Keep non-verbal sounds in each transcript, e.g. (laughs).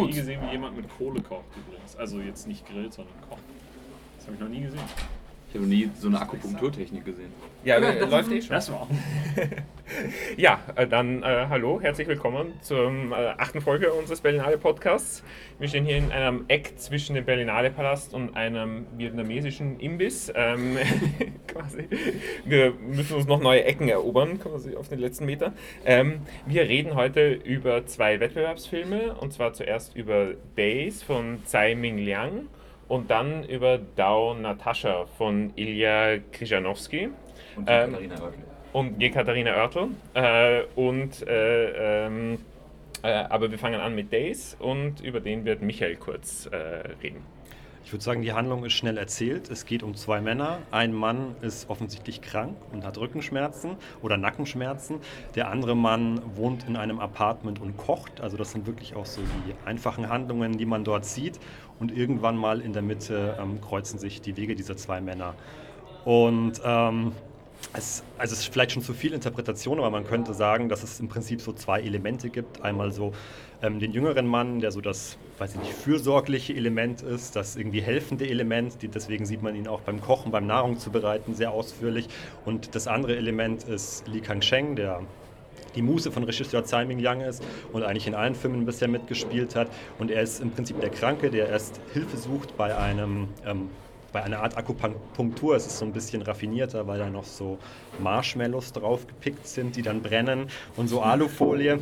noch nie gesehen, wie jemand mit Kohle kocht übrigens. Also jetzt nicht grillt, sondern kocht. Das habe ich noch nie gesehen. Ich habe nie so eine Akupunkturtechnik gesehen. Ja, ja läuft eh schon. Das war. (laughs) ja, äh, dann äh, hallo, herzlich willkommen zur äh, achten Folge unseres Berlinale Podcasts. Wir stehen hier in einem Eck zwischen dem Berlinale Palast und einem vietnamesischen Imbiss. Ähm, (laughs) quasi. Wir müssen uns noch neue Ecken erobern, quasi auf den letzten Meter. Ähm, wir reden heute über zwei Wettbewerbsfilme und zwar zuerst über Days von Tsai Ming Liang und dann über Dao Natascha von Ilya Krijanowski. Und ähm, Katharina Oertel. Und Katharina Oertel. Äh, und, äh, ähm, äh, aber wir fangen an mit Days und über den wird Michael kurz äh, reden. Ich würde sagen, die Handlung ist schnell erzählt. Es geht um zwei Männer. Ein Mann ist offensichtlich krank und hat Rückenschmerzen oder Nackenschmerzen. Der andere Mann wohnt in einem Apartment und kocht. Also das sind wirklich auch so die einfachen Handlungen, die man dort sieht. Und irgendwann mal in der Mitte ähm, kreuzen sich die Wege dieser zwei Männer. Und ähm, es, also es ist vielleicht schon zu viel Interpretation, aber man könnte sagen, dass es im Prinzip so zwei Elemente gibt. Einmal so ähm, den jüngeren Mann, der so das, weiß ich nicht, fürsorgliche Element ist, das irgendwie helfende Element. Die, deswegen sieht man ihn auch beim Kochen, beim Nahrung zubereiten sehr ausführlich. Und das andere Element ist Li Kangsheng, der die Muse von Regisseur Tsai Ming-Yang ist und eigentlich in allen Filmen bisher mitgespielt hat. Und er ist im Prinzip der Kranke, der erst Hilfe sucht bei einem ähm, bei einer Art Akupunktur. Es ist so ein bisschen raffinierter, weil da noch so Marshmallows drauf gepickt sind, die dann brennen und so Alufolie.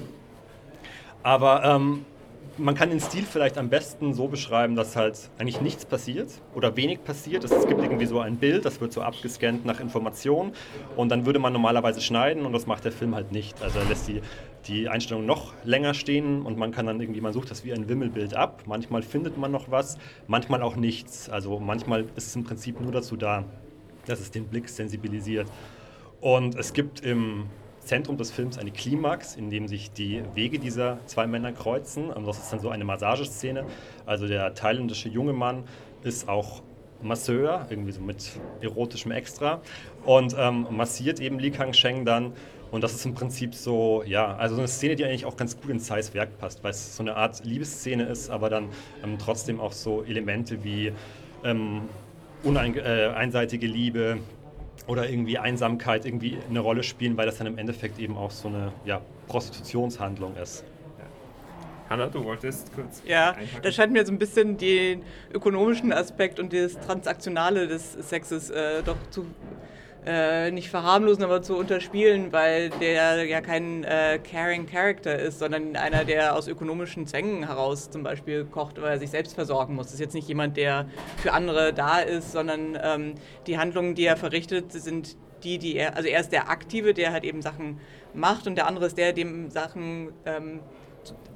Aber ähm, man kann den Stil vielleicht am besten so beschreiben, dass halt eigentlich nichts passiert oder wenig passiert. Es gibt irgendwie so ein Bild, das wird so abgescannt nach Informationen und dann würde man normalerweise schneiden und das macht der Film halt nicht. Also er lässt die, die Einstellung noch länger stehen und man kann dann irgendwie, man sucht das wie ein Wimmelbild ab. Manchmal findet man noch was, manchmal auch nichts. Also manchmal ist es im Prinzip nur dazu da, dass es den Blick sensibilisiert. Und es gibt im Zentrum des Films eine Klimax, in dem sich die Wege dieser zwei Männer kreuzen. Das ist dann so eine Massageszene. Also der thailändische junge Mann ist auch Masseur, irgendwie so mit erotischem Extra, und ähm, massiert eben Li Kang-Sheng dann. Und das ist im Prinzip so, ja, also eine Szene, die eigentlich auch ganz gut ins Zeiss Werk passt, weil es so eine Art Liebesszene ist, aber dann ähm, trotzdem auch so Elemente wie ähm, uneinseitige äh, Liebe, oder irgendwie Einsamkeit irgendwie eine Rolle spielen, weil das dann im Endeffekt eben auch so eine ja, Prostitutionshandlung ist. Hanna, du wolltest kurz. Ja, einpacken. da scheint mir so ein bisschen den ökonomischen Aspekt und das Transaktionale des Sexes äh, doch zu äh, nicht verharmlosen, aber zu unterspielen, weil der ja kein äh, caring Character ist, sondern einer, der aus ökonomischen Zwängen heraus zum Beispiel kocht, weil er sich selbst versorgen muss. Das ist jetzt nicht jemand, der für andere da ist, sondern ähm, die Handlungen, die er verrichtet, sind die, die er, also er ist der Aktive, der halt eben Sachen macht und der andere ist der, dem Sachen ähm,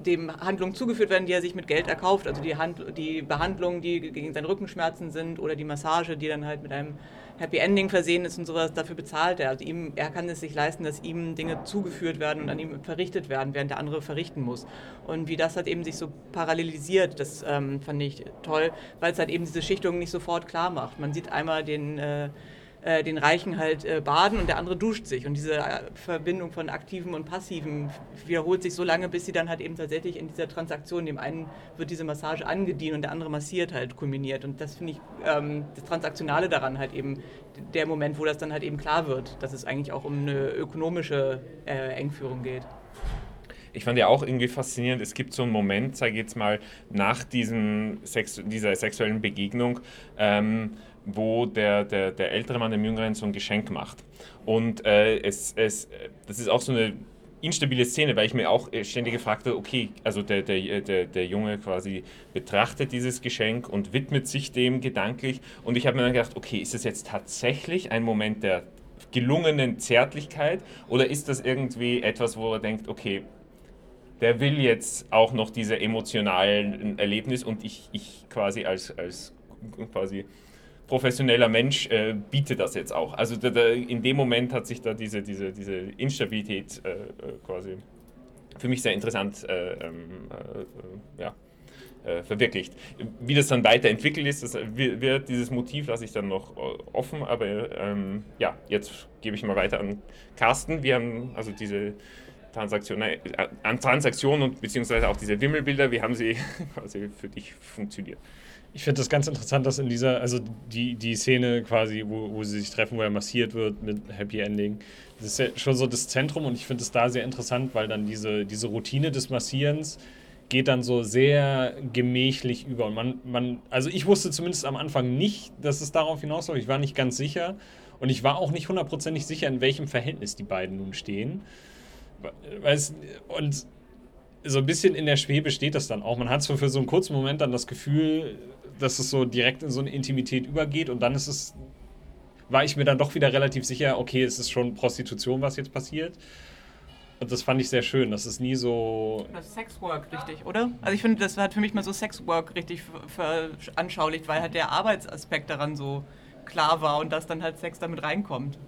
dem Handlungen zugeführt werden, die er sich mit Geld erkauft. Also die, Hand, die Behandlungen, die gegen seine Rückenschmerzen sind oder die Massage, die dann halt mit einem Happy Ending versehen ist und sowas, dafür bezahlt er. Also ihm, er kann es sich leisten, dass ihm Dinge zugeführt werden und an ihm verrichtet werden, während der andere verrichten muss. Und wie das halt eben sich so parallelisiert, das ähm, fand ich toll, weil es halt eben diese Schichtung nicht sofort klar macht. Man sieht einmal den äh, äh, den Reichen halt äh, baden und der andere duscht sich. Und diese äh, Verbindung von aktiven und passiven wiederholt sich so lange, bis sie dann halt eben tatsächlich in dieser Transaktion, dem einen wird diese Massage angedient und der andere massiert halt kulminiert. Und das finde ich ähm, das Transaktionale daran halt eben der Moment, wo das dann halt eben klar wird, dass es eigentlich auch um eine ökonomische äh, Engführung geht ich fand ja auch irgendwie faszinierend, es gibt so einen Moment, sage ich jetzt mal, nach diesem Sex, dieser sexuellen Begegnung, ähm, wo der, der, der ältere Mann dem Jüngeren so ein Geschenk macht. Und äh, es, es, das ist auch so eine instabile Szene, weil ich mir auch äh, ständig gefragt habe, okay, also der, der, der, der Junge quasi betrachtet dieses Geschenk und widmet sich dem gedanklich. Und ich habe mir dann gedacht, okay, ist das jetzt tatsächlich ein Moment der gelungenen Zärtlichkeit oder ist das irgendwie etwas, wo er denkt, okay, der will jetzt auch noch diese emotionalen Erlebnis und ich, ich quasi als, als quasi professioneller Mensch äh, bietet das jetzt auch. Also da, da, in dem Moment hat sich da diese, diese, diese Instabilität äh, äh quasi für mich sehr interessant äh, ähm, äh, ja, äh, verwirklicht. Wie das dann weiterentwickelt ist, das wird dieses Motiv lasse ich dann noch offen, aber ähm, ja, jetzt gebe ich mal weiter an Carsten. Wir haben also diese Transaktion, äh, an Transaktionen und beziehungsweise auch diese Wimmelbilder, wie haben sie (laughs) quasi für dich funktioniert? Ich finde das ganz interessant, dass in dieser, also die, die Szene quasi, wo, wo sie sich treffen, wo er massiert wird mit Happy Ending, das ist ja schon so das Zentrum und ich finde es da sehr interessant, weil dann diese, diese Routine des Massierens geht dann so sehr gemächlich über. Und man, man, also ich wusste zumindest am Anfang nicht, dass es darauf hinausläuft. Ich war nicht ganz sicher. Und ich war auch nicht hundertprozentig sicher, in welchem Verhältnis die beiden nun stehen. Und so ein bisschen in der Schwebe steht das dann auch. Man hat so für so einen kurzen Moment dann das Gefühl, dass es so direkt in so eine Intimität übergeht und dann ist es, war ich mir dann doch wieder relativ sicher, okay, es ist schon Prostitution, was jetzt passiert. Und das fand ich sehr schön. Das ist nie so. Das ist Sexwork, richtig, oder? Also ich finde, das hat für mich mal so Sexwork richtig veranschaulicht, weil halt der Arbeitsaspekt daran so klar war und dass dann halt Sex damit reinkommt.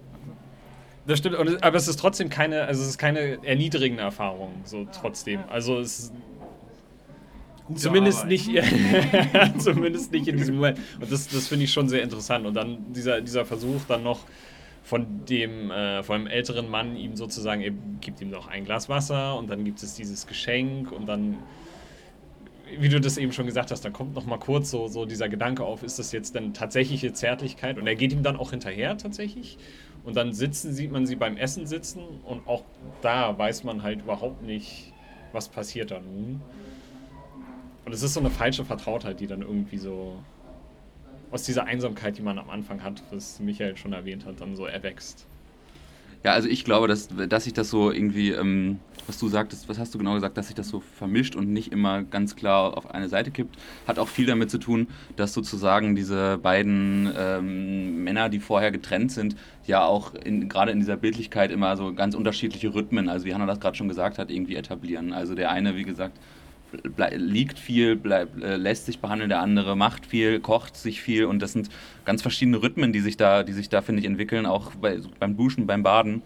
Das stimmt, aber es ist trotzdem keine, also es ist keine erniedrigende Erfahrung, so trotzdem. Also es ist Gute zumindest Arbeit. nicht, (laughs) zumindest nicht in diesem Moment. Und das, das finde ich schon sehr interessant. Und dann dieser, dieser Versuch dann noch von dem, äh, von dem älteren Mann ihm sozusagen, er gibt ihm noch ein Glas Wasser und dann gibt es dieses Geschenk und dann wie du das eben schon gesagt hast, da kommt noch mal kurz so, so dieser Gedanke auf, ist das jetzt denn tatsächliche Zärtlichkeit? Und er geht ihm dann auch hinterher tatsächlich. Und dann sitzen, sieht man sie beim Essen sitzen und auch da weiß man halt überhaupt nicht, was passiert da nun. Und es ist so eine falsche Vertrautheit, die dann irgendwie so aus dieser Einsamkeit, die man am Anfang hat, was Michael schon erwähnt hat, dann so erwächst. Ja, also ich glaube, dass, dass sich das so irgendwie, ähm, was du sagtest, was hast du genau gesagt, dass sich das so vermischt und nicht immer ganz klar auf eine Seite kippt, hat auch viel damit zu tun, dass sozusagen diese beiden ähm, Männer, die vorher getrennt sind, ja auch in, gerade in dieser Bildlichkeit immer so ganz unterschiedliche Rhythmen, also wie Hannah das gerade schon gesagt hat, irgendwie etablieren. Also der eine, wie gesagt, liegt viel, bleib, äh, lässt sich behandeln, der andere macht viel, kocht sich viel und das sind ganz verschiedene Rhythmen, die sich da, die sich da, finde ich, entwickeln, auch bei, beim Duschen, beim Baden.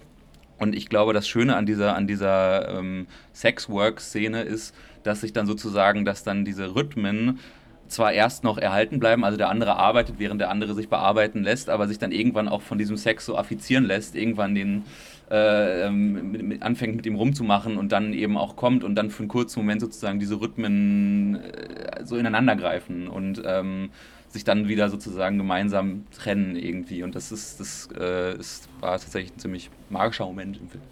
Und ich glaube, das Schöne an dieser, an dieser ähm, Sex-Work-Szene ist, dass sich dann sozusagen, dass dann diese Rhythmen zwar erst noch erhalten bleiben, also der andere arbeitet, während der andere sich bearbeiten lässt, aber sich dann irgendwann auch von diesem Sex so affizieren lässt, irgendwann den äh, ähm, mit, mit, anfängt mit ihm rumzumachen und dann eben auch kommt und dann für einen kurzen Moment sozusagen diese Rhythmen äh, so ineinander greifen. Und ähm, sich dann wieder sozusagen gemeinsam trennen irgendwie. Und das ist, das äh, ist, war tatsächlich ein ziemlich magischer Moment im Film.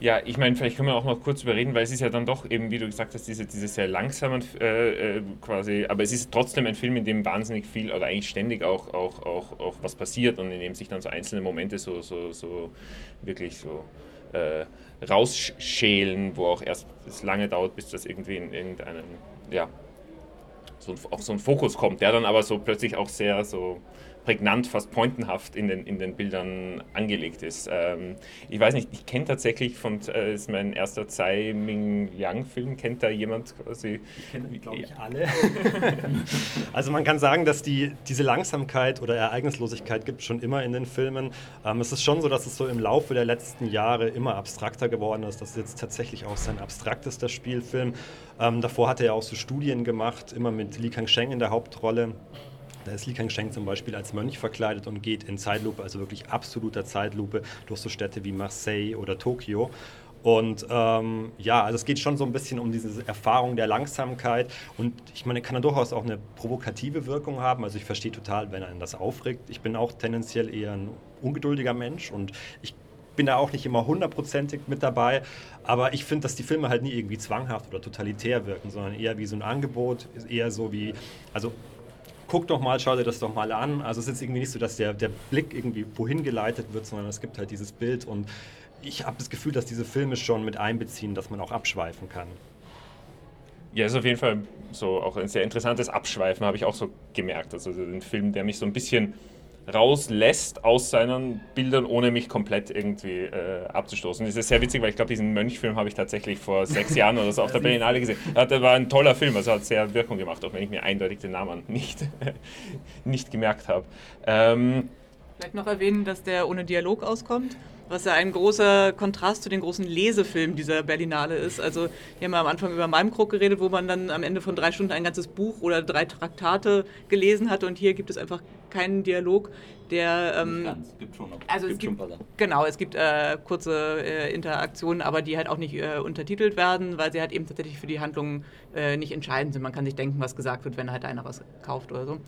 Ja, ich meine, vielleicht können wir auch noch kurz überreden, weil es ist ja dann doch eben, wie du gesagt hast, diese, diese sehr langsamen äh, äh, quasi, aber es ist trotzdem ein Film, in dem wahnsinnig viel oder eigentlich ständig auch, auch, auch, auch was passiert und in dem sich dann so einzelne Momente so, so, so wirklich so äh, rausschälen, wo auch erst es lange dauert, bis das irgendwie in irgendeinen, ja, so, auf so einen Fokus kommt, der dann aber so plötzlich auch sehr so prägnant, fast pointenhaft in den, in den Bildern angelegt ist. Ähm, ich weiß nicht, ich kenne tatsächlich von, äh, ist mein erster Tsai Ming Yang Film, kennt da jemand quasi? Ich kenne, glaube ich, alle. (laughs) also man kann sagen, dass die, diese Langsamkeit oder Ereignislosigkeit gibt schon immer in den Filmen. Ähm, es ist schon so, dass es so im Laufe der letzten Jahre immer abstrakter geworden ist. Das ist jetzt tatsächlich auch sein abstraktester Spielfilm. Ähm, davor hat er ja auch so Studien gemacht, immer mit Li Kang-sheng in der Hauptrolle. Da ist Li Kangsheng zum Beispiel als Mönch verkleidet und geht in Zeitlupe, also wirklich absoluter Zeitlupe, durch so Städte wie Marseille oder Tokio. Und ähm, ja, also es geht schon so ein bisschen um diese Erfahrung der Langsamkeit. Und ich meine, kann dann durchaus auch eine provokative Wirkung haben. Also ich verstehe total, wenn einen das aufregt. Ich bin auch tendenziell eher ein ungeduldiger Mensch und ich bin da auch nicht immer hundertprozentig mit dabei. Aber ich finde, dass die Filme halt nie irgendwie zwanghaft oder totalitär wirken, sondern eher wie so ein Angebot, eher so wie, also guck doch mal, schau dir das doch mal an. Also es ist irgendwie nicht so, dass der, der Blick irgendwie wohin geleitet wird, sondern es gibt halt dieses Bild und ich habe das Gefühl, dass diese Filme schon mit einbeziehen, dass man auch abschweifen kann. Ja, ist auf jeden Fall so auch ein sehr interessantes Abschweifen, habe ich auch so gemerkt. Also ein Film, der mich so ein bisschen rauslässt aus seinen Bildern, ohne mich komplett irgendwie äh, abzustoßen. Das ist sehr witzig, weil ich glaube, diesen Mönchfilm habe ich tatsächlich vor sechs Jahren oder so auf der Berlinale gesehen. Das war ein toller Film, also hat sehr Wirkung gemacht, auch wenn ich mir eindeutig den Namen nicht, (laughs) nicht gemerkt habe. Ähm, Vielleicht noch erwähnen, dass der ohne Dialog auskommt, was ja ein großer Kontrast zu den großen Lesefilmen dieser Berlinale ist. Also wir haben ja am Anfang über Malmkrog geredet, wo man dann am Ende von drei Stunden ein ganzes Buch oder drei Traktate gelesen hat und hier gibt es einfach keinen Dialog, der... Ähm, Ganz, gibt schon noch. also gibt es gibt, paar Sachen. genau, es gibt äh, kurze äh, Interaktionen, aber die halt auch nicht äh, untertitelt werden, weil sie halt eben tatsächlich für die Handlung äh, nicht entscheidend sind. Man kann sich denken, was gesagt wird, wenn halt einer was kauft oder so.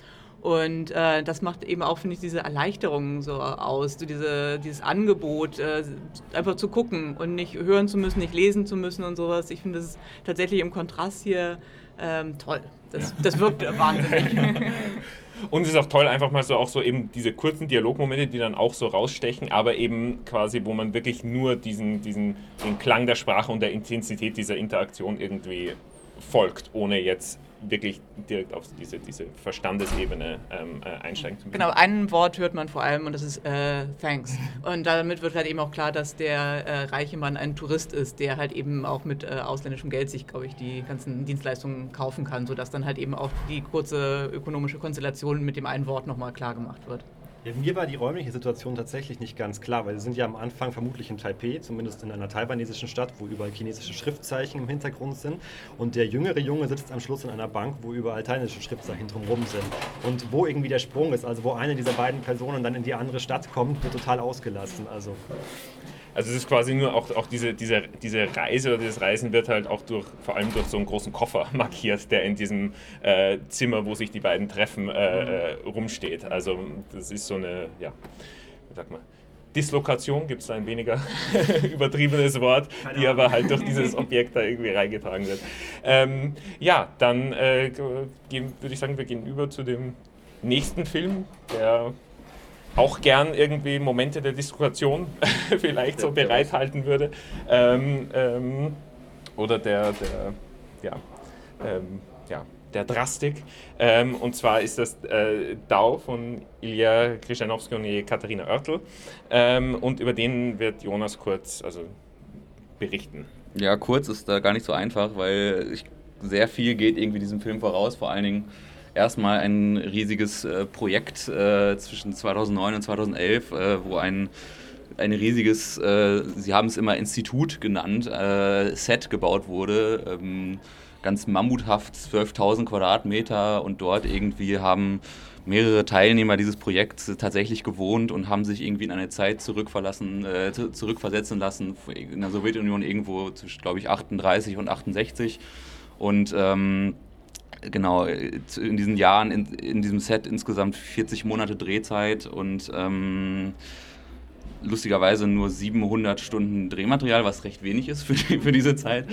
Und äh, das macht eben auch, finde ich, diese Erleichterung so aus, so diese, dieses Angebot, äh, einfach zu gucken und nicht hören zu müssen, nicht lesen zu müssen und sowas. Ich finde, das ist tatsächlich im Kontrast hier ähm, toll. Das, das wirkt wahnsinnig. (laughs) Und es ist auch toll, einfach mal so auch so eben diese kurzen Dialogmomente, die dann auch so rausstechen, aber eben quasi, wo man wirklich nur diesen, diesen den Klang der Sprache und der Intensität dieser Interaktion irgendwie folgt, ohne jetzt wirklich direkt auf diese, diese Verstandesebene ähm, äh, einsteigen zu. Genau, ein Wort hört man vor allem und das ist äh, Thanks. Und damit wird halt eben auch klar, dass der äh, reiche Mann ein Tourist ist, der halt eben auch mit äh, ausländischem Geld sich, glaube ich, die ganzen Dienstleistungen kaufen kann, sodass dann halt eben auch die kurze ökonomische Konstellation mit dem einen Wort nochmal klar gemacht wird. Ja, mir war die räumliche Situation tatsächlich nicht ganz klar, weil wir sind ja am Anfang vermutlich in Taipei, zumindest in einer taiwanesischen Stadt, wo überall chinesische Schriftzeichen im Hintergrund sind. Und der jüngere Junge sitzt am Schluss in einer Bank, wo überall thailändische Schriftzeichen drumherum sind. Und wo irgendwie der Sprung ist, also wo eine dieser beiden Personen dann in die andere Stadt kommt, wird total ausgelassen. Also Also es ist quasi nur auch, auch diese, diese, diese Reise oder dieses Reisen wird halt auch durch, vor allem durch so einen großen Koffer (laughs) markiert, der in diesem äh, Zimmer, wo sich die beiden treffen, äh, äh, rumsteht. Also das ist so eine, ja, wie sagt man, Dislokation gibt es ein weniger (laughs) übertriebenes Wort, die aber halt durch dieses Objekt da irgendwie reingetragen wird. Ähm, ja, dann äh, würde ich sagen, wir gehen über zu dem nächsten Film, der auch gern irgendwie Momente der Diskretion (laughs) vielleicht so bereithalten würde. Ähm, ähm, oder der, der, ja, ähm, ja, der Drastik. Ähm, und zwar ist das äh, Dau von Ilya Krischanovsky und Katharina Oertel. Ähm, und über den wird Jonas kurz also, berichten. Ja, kurz ist da gar nicht so einfach, weil ich, sehr viel geht irgendwie diesem Film voraus. Vor allen Dingen erstmal ein riesiges äh, Projekt äh, zwischen 2009 und 2011, äh, wo ein, ein riesiges, äh, sie haben es immer Institut genannt, äh, Set gebaut wurde. Ähm, ganz mammuthaft, 12.000 Quadratmeter und dort irgendwie haben mehrere Teilnehmer dieses Projekts tatsächlich gewohnt und haben sich irgendwie in eine Zeit zurückverlassen, äh, zu- zurückversetzen lassen, in der Sowjetunion irgendwo zwischen, glaube ich, 38 und 68. Und ähm, genau, äh, in diesen Jahren, in, in diesem Set insgesamt 40 Monate Drehzeit und ähm, lustigerweise nur 700 Stunden Drehmaterial, was recht wenig ist für, die, für diese Zeit,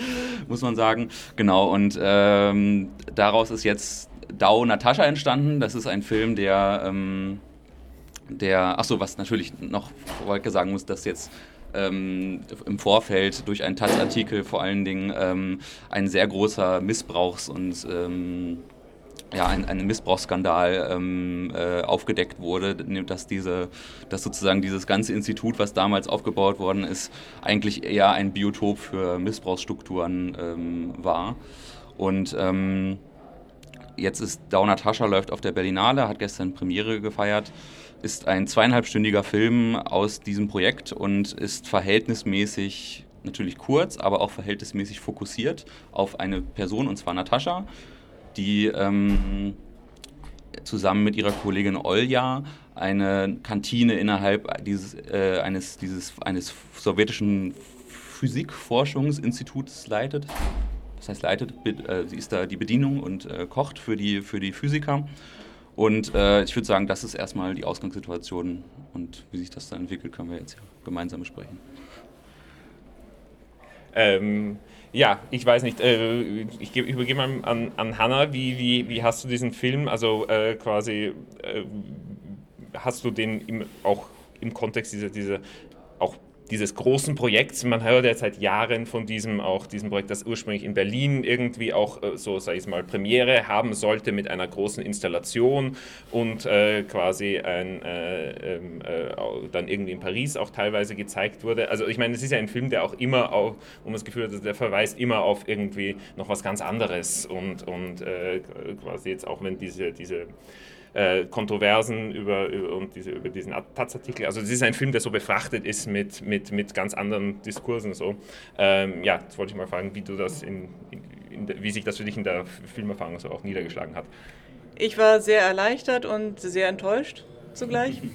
muss man sagen. Genau, und ähm, daraus ist jetzt Dao Natascha entstanden. Das ist ein Film, der, ähm, der achso, was natürlich noch vorweg sagen muss, dass jetzt ähm, im Vorfeld durch einen Taz-Artikel vor allen Dingen ähm, ein sehr großer Missbrauchs- und ähm, ja, ein, ein Missbrauchsskandal ähm, äh, aufgedeckt wurde, dass, diese, dass sozusagen dieses ganze Institut, was damals aufgebaut worden ist, eigentlich eher ein Biotop für Missbrauchsstrukturen ähm, war. Und ähm, jetzt ist Dau Natascha läuft auf der Berlinale, hat gestern Premiere gefeiert, ist ein zweieinhalbstündiger Film aus diesem Projekt und ist verhältnismäßig natürlich kurz, aber auch verhältnismäßig fokussiert auf eine Person, und zwar Natascha, die ähm, zusammen mit ihrer Kollegin Olja eine Kantine innerhalb dieses, äh, eines, dieses, eines sowjetischen Physikforschungsinstituts leitet. Das heißt, leitet, äh, sie ist da die Bedienung und äh, kocht für die, für die Physiker. Und äh, ich würde sagen, das ist erstmal die Ausgangssituation und wie sich das dann entwickelt, können wir jetzt ja gemeinsam besprechen. Ähm, ja, ich weiß nicht, äh, ich, geb- übergebe mal an, an Hanna, wie, wie, wie hast du diesen Film, also äh, quasi, äh, hast du den im, auch im Kontext dieser, dieser, auch dieses großen Projekts, man hört ja seit Jahren von diesem, auch diesem Projekt, das ursprünglich in Berlin irgendwie auch äh, so, sag ich mal, Premiere haben sollte mit einer großen Installation und äh, quasi ein, äh, ähm, äh, dann irgendwie in Paris auch teilweise gezeigt wurde. Also ich meine, es ist ja ein Film, der auch immer auf, man das Gefühl hat, der verweist immer auf irgendwie noch was ganz anderes und, und äh, quasi jetzt auch wenn diese, diese äh, Kontroversen über, über, und diese, über diesen Taz-Artikel. Also es ist ein Film, der so befrachtet ist mit, mit, mit ganz anderen Diskursen. So. Ähm, ja, jetzt wollte ich mal fragen, wie du das in, in, in wie sich das für dich in der Filmerfahrung so auch niedergeschlagen hat. Ich war sehr erleichtert und sehr enttäuscht zugleich. (laughs)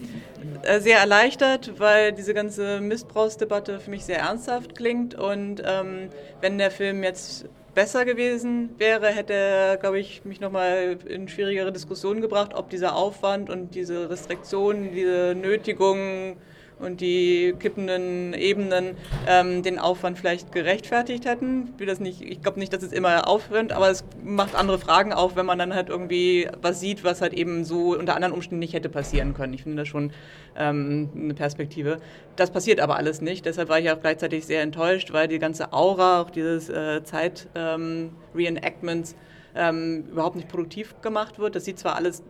Äh, sehr erleichtert, weil diese ganze Missbrauchsdebatte für mich sehr ernsthaft klingt und ähm, wenn der Film jetzt besser gewesen wäre, hätte er, glaube ich, mich nochmal in schwierigere Diskussionen gebracht, ob dieser Aufwand und diese Restriktionen, diese Nötigungen und die kippenden Ebenen ähm, den Aufwand vielleicht gerechtfertigt hätten. Ich, ich glaube nicht, dass es immer aufhört, aber es macht andere Fragen auf, wenn man dann halt irgendwie was sieht, was halt eben so unter anderen Umständen nicht hätte passieren können. Ich finde das schon ähm, eine Perspektive. Das passiert aber alles nicht. Deshalb war ich auch gleichzeitig sehr enttäuscht, weil die ganze Aura, auch dieses äh, Zeit-Reenactments, ähm, überhaupt nicht produktiv gemacht wird. Das sieht zwar alles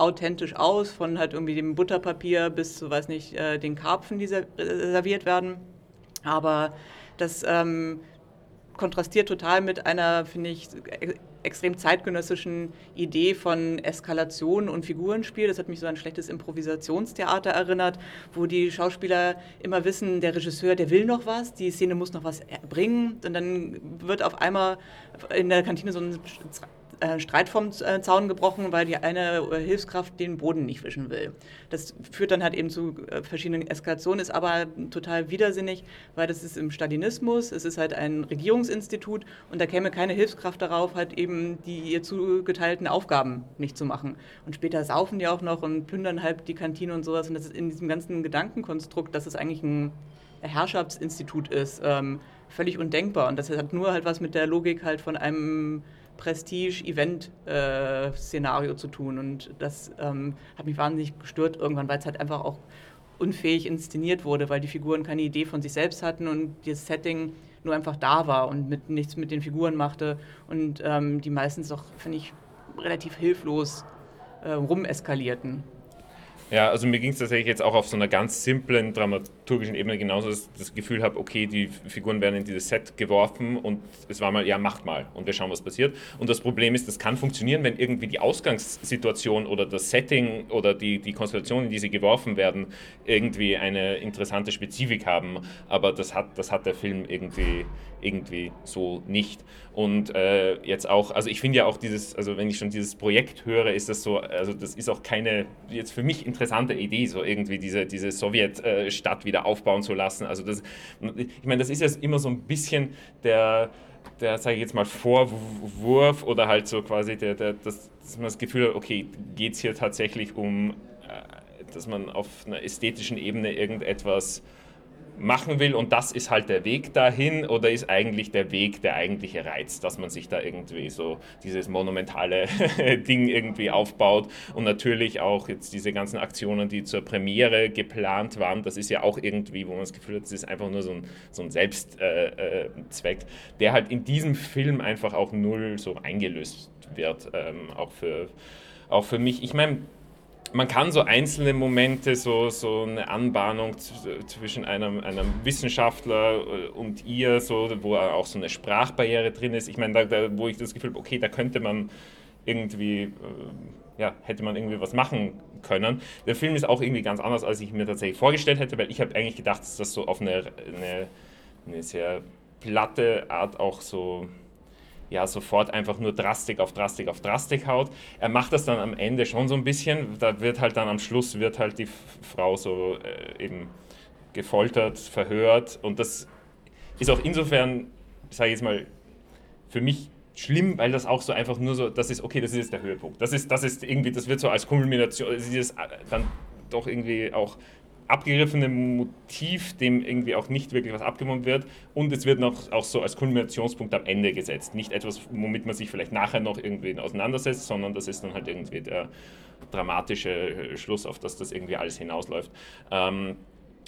authentisch aus, von halt irgendwie dem Butterpapier bis zu, weiß nicht, äh, den Karpfen, die serviert werden. Aber das ähm, kontrastiert total mit einer, finde ich, extrem zeitgenössischen Idee von Eskalation und Figurenspiel. Das hat mich so an ein schlechtes Improvisationstheater erinnert, wo die Schauspieler immer wissen, der Regisseur, der will noch was, die Szene muss noch was bringen. Und dann wird auf einmal in der Kantine so ein äh, Streit vom äh, Zaun gebrochen, weil die eine äh, Hilfskraft den Boden nicht wischen will. Das führt dann halt eben zu verschiedenen Eskalationen, ist aber total widersinnig, weil das ist im Stalinismus, es ist halt ein Regierungsinstitut und da käme keine Hilfskraft darauf, halt eben die ihr zugeteilten Aufgaben nicht zu machen. Und später saufen die auch noch und plündern halt die Kantine und sowas und das ist in diesem ganzen Gedankenkonstrukt, dass es eigentlich ein Herrschaftsinstitut ist, ähm, völlig undenkbar. Und das hat nur halt was mit der Logik halt von einem Prestige-Event-Szenario zu tun. Und das ähm, hat mich wahnsinnig gestört irgendwann, weil es halt einfach auch unfähig inszeniert wurde, weil die Figuren keine Idee von sich selbst hatten und das Setting nur einfach da war und mit, nichts mit den Figuren machte und ähm, die meistens doch, finde ich, relativ hilflos äh, rumeskalierten. Ja, also mir ging es tatsächlich jetzt auch auf so einer ganz simplen dramaturgischen Ebene genauso, das Gefühl habe, okay, die Figuren werden in dieses Set geworfen und es war mal, ja, macht mal und wir schauen, was passiert. Und das Problem ist, das kann funktionieren, wenn irgendwie die Ausgangssituation oder das Setting oder die, die Konstellation, in die sie geworfen werden, irgendwie eine interessante Spezifik haben. Aber das hat, das hat der Film irgendwie, irgendwie so nicht. Und äh, jetzt auch, also ich finde ja auch dieses, also wenn ich schon dieses Projekt höre, ist das so, also das ist auch keine, jetzt für mich interessante Idee, so irgendwie diese, diese Sowjetstadt wieder aufbauen zu lassen. Also das, ich meine, das ist jetzt immer so ein bisschen der, der, sage ich jetzt mal, Vorwurf oder halt so quasi, der, der, das, dass man das Gefühl hat, okay, geht es hier tatsächlich um, äh, dass man auf einer ästhetischen Ebene irgendetwas machen will und das ist halt der Weg dahin oder ist eigentlich der Weg der eigentliche Reiz, dass man sich da irgendwie so dieses monumentale (laughs) Ding irgendwie aufbaut und natürlich auch jetzt diese ganzen Aktionen, die zur Premiere geplant waren, das ist ja auch irgendwie, wo man das Gefühl hat, das ist einfach nur so ein, so ein Selbstzweck, äh, äh, der halt in diesem Film einfach auch null so eingelöst wird, ähm, auch, für, auch für mich. Ich meine, man kann so einzelne Momente, so, so eine Anbahnung zwischen einem, einem Wissenschaftler äh, und ihr, so, wo auch so eine Sprachbarriere drin ist. Ich meine, da, da, wo ich das Gefühl habe, okay, da könnte man irgendwie, äh, ja, hätte man irgendwie was machen können. Der Film ist auch irgendwie ganz anders, als ich mir tatsächlich vorgestellt hätte, weil ich habe eigentlich gedacht, dass das so auf eine, eine, eine sehr platte Art auch so ja sofort einfach nur Drastik auf Drastik auf Drastik haut. Er macht das dann am Ende schon so ein bisschen. Da wird halt dann am Schluss wird halt die Frau so äh, eben gefoltert, verhört und das ist auch insofern, sage ich jetzt mal, für mich schlimm, weil das auch so einfach nur so, das ist okay, das ist jetzt der Höhepunkt. Das ist, das ist irgendwie, das wird so als Kulmination, das ist dann doch irgendwie auch abgegriffene Motiv, dem irgendwie auch nicht wirklich was abgenommen wird. Und es wird noch auch so als Kulminationspunkt am Ende gesetzt. Nicht etwas, womit man sich vielleicht nachher noch irgendwie auseinandersetzt, sondern das ist dann halt irgendwie der dramatische Schluss, auf das das irgendwie alles hinausläuft. Ähm,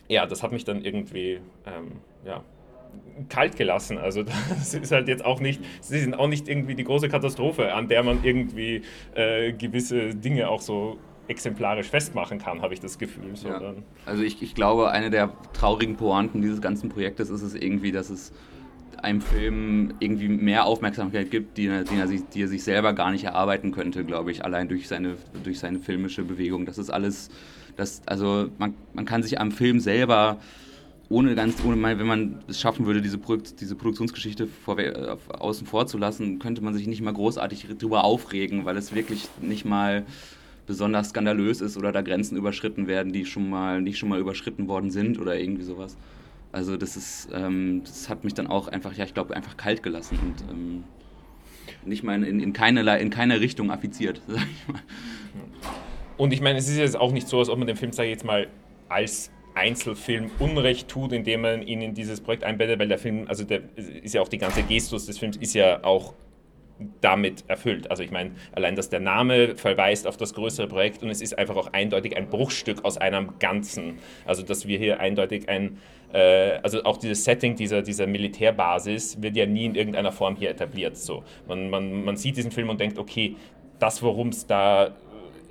ja, das hat mich dann irgendwie, ähm, ja, kalt gelassen. Also (laughs) das ist halt jetzt auch nicht, sie sind auch nicht irgendwie die große Katastrophe, an der man irgendwie äh, gewisse Dinge auch so exemplarisch festmachen kann, habe ich das Gefühl. Ja. Also ich, ich glaube, eine der traurigen Pointen dieses ganzen Projektes ist es irgendwie, dass es einem Film irgendwie mehr Aufmerksamkeit gibt, die, er- er sich, die er sich selber gar nicht erarbeiten könnte, glaube ich, allein durch seine, durch seine filmische Bewegung. Das ist alles, das, also man, man kann sich am Film selber ohne ganz, ohne mal, wenn man es schaffen würde, diese, Produkt, diese Produktionsgeschichte vor, äh, außen vor zu lassen, könnte man sich nicht mal großartig drüber aufregen, weil es wirklich nicht mal besonders skandalös ist oder da Grenzen überschritten werden, die schon mal nicht schon mal überschritten worden sind oder irgendwie sowas. Also das ist, ähm, das hat mich dann auch einfach, ja, ich glaube, einfach kalt gelassen und ähm, nicht mal in, in, keine, in keine Richtung affiziert, (laughs) sag ich mal. Und ich meine, es ist jetzt auch nicht so, als ob man den Film, sage ich jetzt mal, als Einzelfilm Unrecht tut, indem man ihn in dieses Projekt einbettet, weil der Film, also der ist ja auch die ganze Gestus des Films, ist ja auch damit erfüllt. Also ich meine, allein, dass der Name verweist auf das größere Projekt und es ist einfach auch eindeutig ein Bruchstück aus einem Ganzen. Also dass wir hier eindeutig ein, äh, also auch dieses Setting dieser, dieser Militärbasis wird ja nie in irgendeiner Form hier etabliert. So. Man, man, man sieht diesen Film und denkt, okay, das, worum es da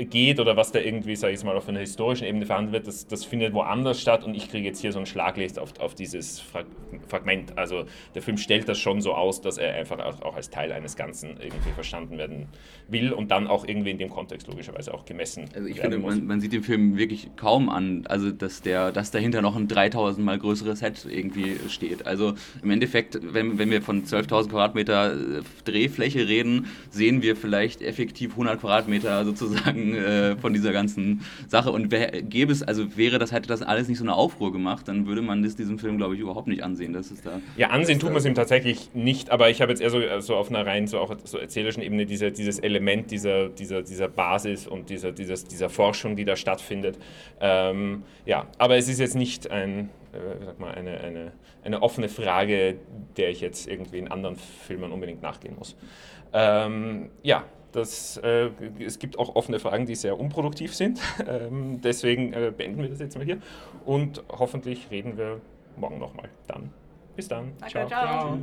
geht oder was da irgendwie, sage ich mal, auf einer historischen Ebene verhandelt wird, das, das findet woanders statt und ich kriege jetzt hier so ein Schlaglicht auf, auf dieses Frag Fragment. Also der Film stellt das schon so aus, dass er einfach auch, auch als Teil eines Ganzen irgendwie verstanden werden will und dann auch irgendwie in dem Kontext logischerweise auch gemessen Also ich finde, man, man sieht den Film wirklich kaum an, also dass, der, dass dahinter noch ein 3000 mal größeres Set irgendwie steht. Also im Endeffekt, wenn, wenn wir von 12.000 Quadratmeter äh, Drehfläche reden, sehen wir vielleicht effektiv 100 Quadratmeter sozusagen äh, von dieser ganzen Sache. Und wär, gäbe es, also wäre das, hätte das alles nicht so eine Aufruhr gemacht, dann würde man das diesem Film, glaube ich, überhaupt nicht ansehen. Das ist da. Ja, ansehen tut man es ihm tatsächlich nicht, aber ich habe jetzt eher so, so auf einer rein so auch so erzählerischen Ebene diese, dieses Element dieser, dieser, dieser Basis und dieser, dieses, dieser Forschung, die da stattfindet. Ähm, ja, aber es ist jetzt nicht ein, äh, wie sagt man, eine, eine, eine offene Frage, der ich jetzt irgendwie in anderen Filmen unbedingt nachgehen muss. Ähm, ja, das, äh, es gibt auch offene Fragen, die sehr unproduktiv sind. (laughs) Ähm, deswegen äh, beenden wir das jetzt mal hier und hoffentlich reden wir morgen nochmal. Dann bis dann. Danke, ciao.